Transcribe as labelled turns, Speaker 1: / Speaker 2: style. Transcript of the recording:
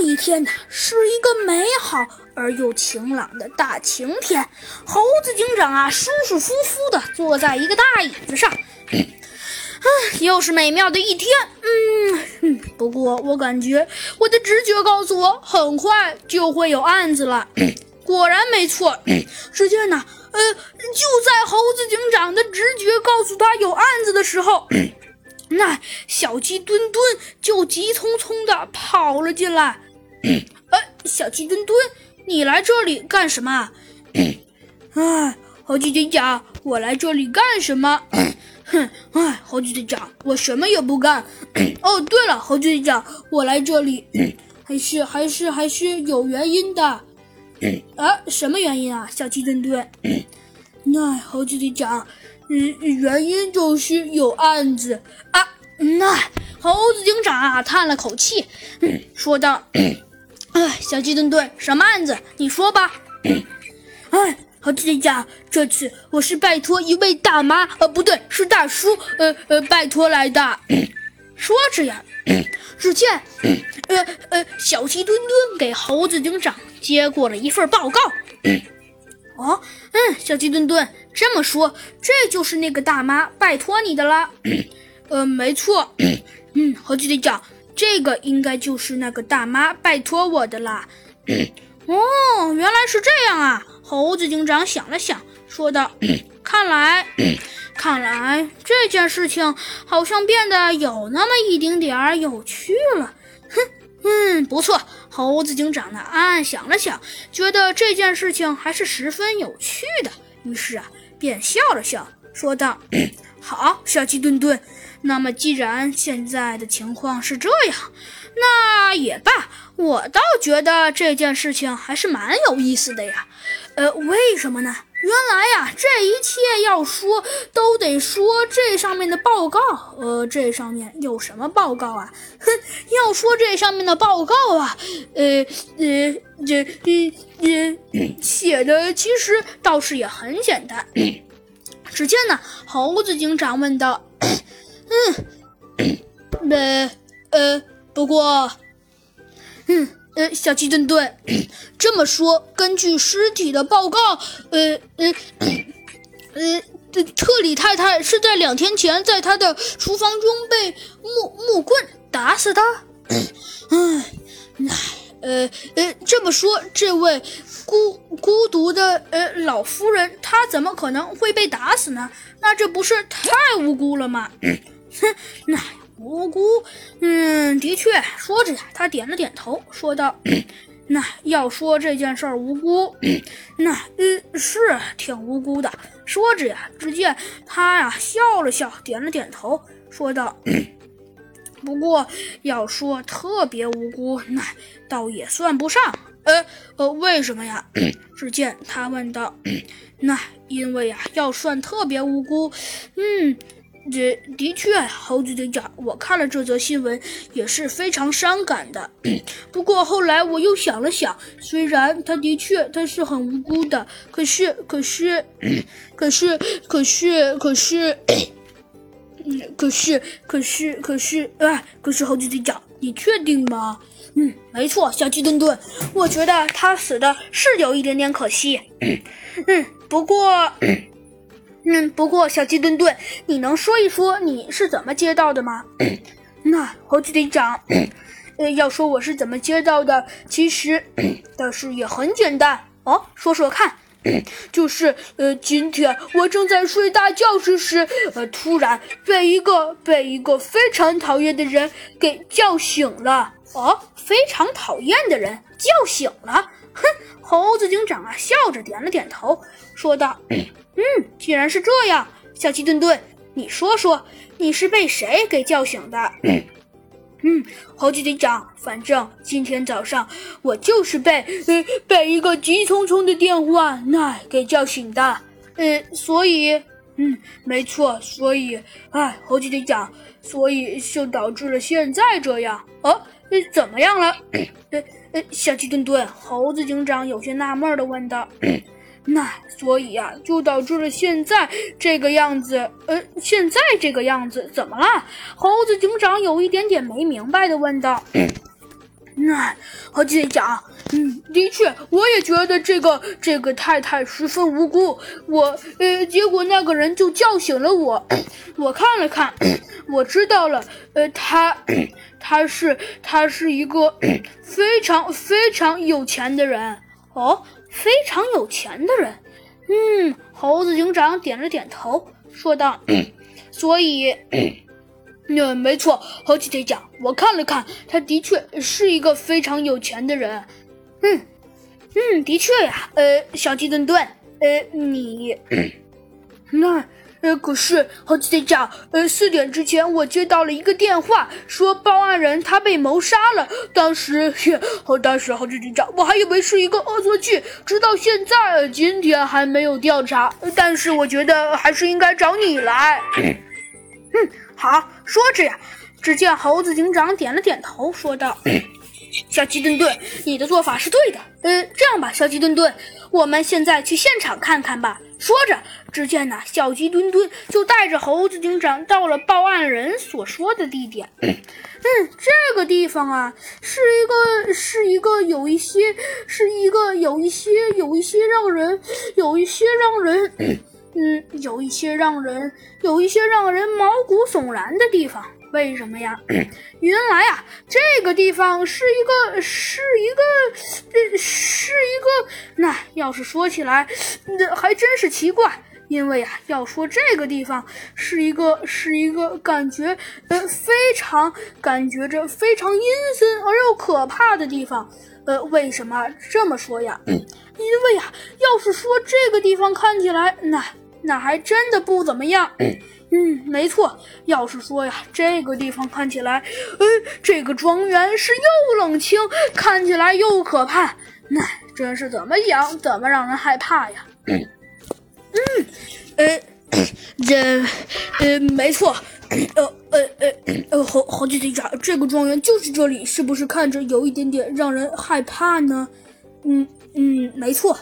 Speaker 1: 这一天呢，是一个美好而又晴朗的大晴天。猴子警长啊，舒舒服服的坐在一个大椅子上。啊，又是美妙的一天。嗯，不过我感觉我的直觉告诉我，很快就会有案子了。果然没错。只见呢，呃，就在猴子警长的直觉告诉他有案子的时候。那小鸡墩墩就急匆匆地跑了进来。呃，小鸡墩墩，你来这里干什么？哎，猴子警长，我来这里干什么？哼，哎，猴子警长，我什么也不干。哦，对了，猴子警长，我来这里还是还是还是有原因的。啊，什么原因啊，小鸡墩墩？那猴子警长。嗯，原因就是有案子啊！那猴子警长啊叹了口气，说道：“哎，小鸡墩墩，什么案子？你说吧。”哎，猴子警长，这次我是拜托一位大妈，呃，不对，是大叔，呃呃，拜托来的。说着呀，只见，呃呃，小鸡墩墩给猴子警长接过了一份报告。哦，嗯，小鸡墩墩这么说，这就是那个大妈拜托你的了。呃，没错。嗯，猴子警长，这个应该就是那个大妈拜托我的啦。哦，原来是这样啊！猴子警长想了想，说道：“ 看来，看来这件事情好像变得有那么一丁点儿有趣了。”哼。嗯，不错。猴子警长呢，暗暗想了想，觉得这件事情还是十分有趣的，于是啊，便笑了笑，说道：“好，小鸡墩墩，那么既然现在的情况是这样，那也罢。我倒觉得这件事情还是蛮有意思的呀。呃，为什么呢？”原来呀，这一切要说都得说这上面的报告。呃，这上面有什么报告啊？哼，要说这上面的报告啊，呃呃，这呃呃写的其实倒是也很简单。只见呢，猴子警长问道：“嗯，呃呃，不过，嗯。”呃，小鸡墩墩，这么说，根据尸体的报告，呃呃呃，特里太太是在两天前在她的厨房中被木木棍打死的。唉，呃呃，这么说，这位孤孤独的呃老夫人，她怎么可能会被打死呢？那这不是太无辜了吗？哼，那。无辜，嗯，的确。说着呀，他点了点头，说道：“ 那要说这件事儿无辜，那嗯是挺无辜的。”说着呀，只见他呀笑了笑，点了点头，说道：“ 不过要说特别无辜，那倒也算不上。呃呃，为什么呀？” 只见他问道：“ 那因为呀，要算特别无辜，嗯。”这的确，猴子警长，我看了这则新闻也是非常伤感的。不过后来我又想了想，虽然他的确他是很无辜的，可是可是可是可是可是，嗯可是可是可是啊！可是猴子警长，你确定吗？嗯，没错，小鸡墩墩，我觉得他死的是有一点点可惜。嗯，不过。嗯，不过小鸡墩墩，你能说一说你是怎么接到的吗？那猴子队长，呃，要说我是怎么接到的，其实，但是也很简单哦，说说看。就是呃，今天我正在睡大觉之时，呃，突然被一个被一个非常讨厌的人给叫醒了。哦，非常讨厌的人叫醒了。哼，猴子警长啊，笑着点了点头，说道。嗯，既然是这样，小鸡墩墩，你说说，你是被谁给叫醒的？嗯，猴子警长，反正今天早上我就是被呃被一个急匆匆的电话那给叫醒的。呃，所以，嗯，没错，所以，哎，猴子警长，所以就导致了现在这样。哦，怎么样了？呃呃，小鸡墩墩，猴子警长有些纳闷的问道。那所以呀，就导致了现在这个样子。呃，现在这个样子怎么了？猴子警长有一点点没明白的问道。那猴子警长，嗯，的确，我也觉得这个这个太太十分无辜。我呃，结果那个人就叫醒了我，我看了看，我知道了，呃，他他是他是一个非常非常有钱的人哦，非常有钱的人。嗯，猴子警长点了点头，说道：“ 所以。”嗯，没错，猴子警长，我看了看，他的确是一个非常有钱的人。嗯，嗯，的确呀。呃，小鸡墩墩，呃，你，那，呃，可是猴子队长，呃，四点之前我接到了一个电话，说报案人他被谋杀了。当时，呃，当时猴子队长，我还以为是一个恶作剧，直到现在，今天还没有调查。但是我觉得还是应该找你来。嗯，好，说着呀，只见猴子警长点了点头，说道：“小鸡墩墩，你的做法是对的。呃，这样吧，小鸡墩墩，我们现在去现场看看吧。”说着，只见呐，小鸡墩墩就带着猴子警长到了报案人所说的地点。嗯，这个地方啊，是一个，是一个有一些，是一个有一些，有一些让人，有一些让人。嗯，有一些让人有一些让人毛骨悚然的地方，为什么呀？原来啊，这个地方是一个是一个呃是一个，那要是说起来，那还真是奇怪。因为啊，要说这个地方是一个是一个感觉呃非常感觉着非常阴森而又可怕的地方。呃，为什么这么说呀？因为啊，要是说这个地方看起来那。那还真的不怎么样。嗯，没错。要是说呀，这个地方看起来，呃，这个庄园是又冷清，看起来又可怕，那真是怎么讲怎么让人害怕呀。嗯，呃，这，呃，没错。呃，呃，呃，呃，好好几队长，这个庄园就是这里，是不是看着有一点点让人害怕呢？嗯嗯，没错。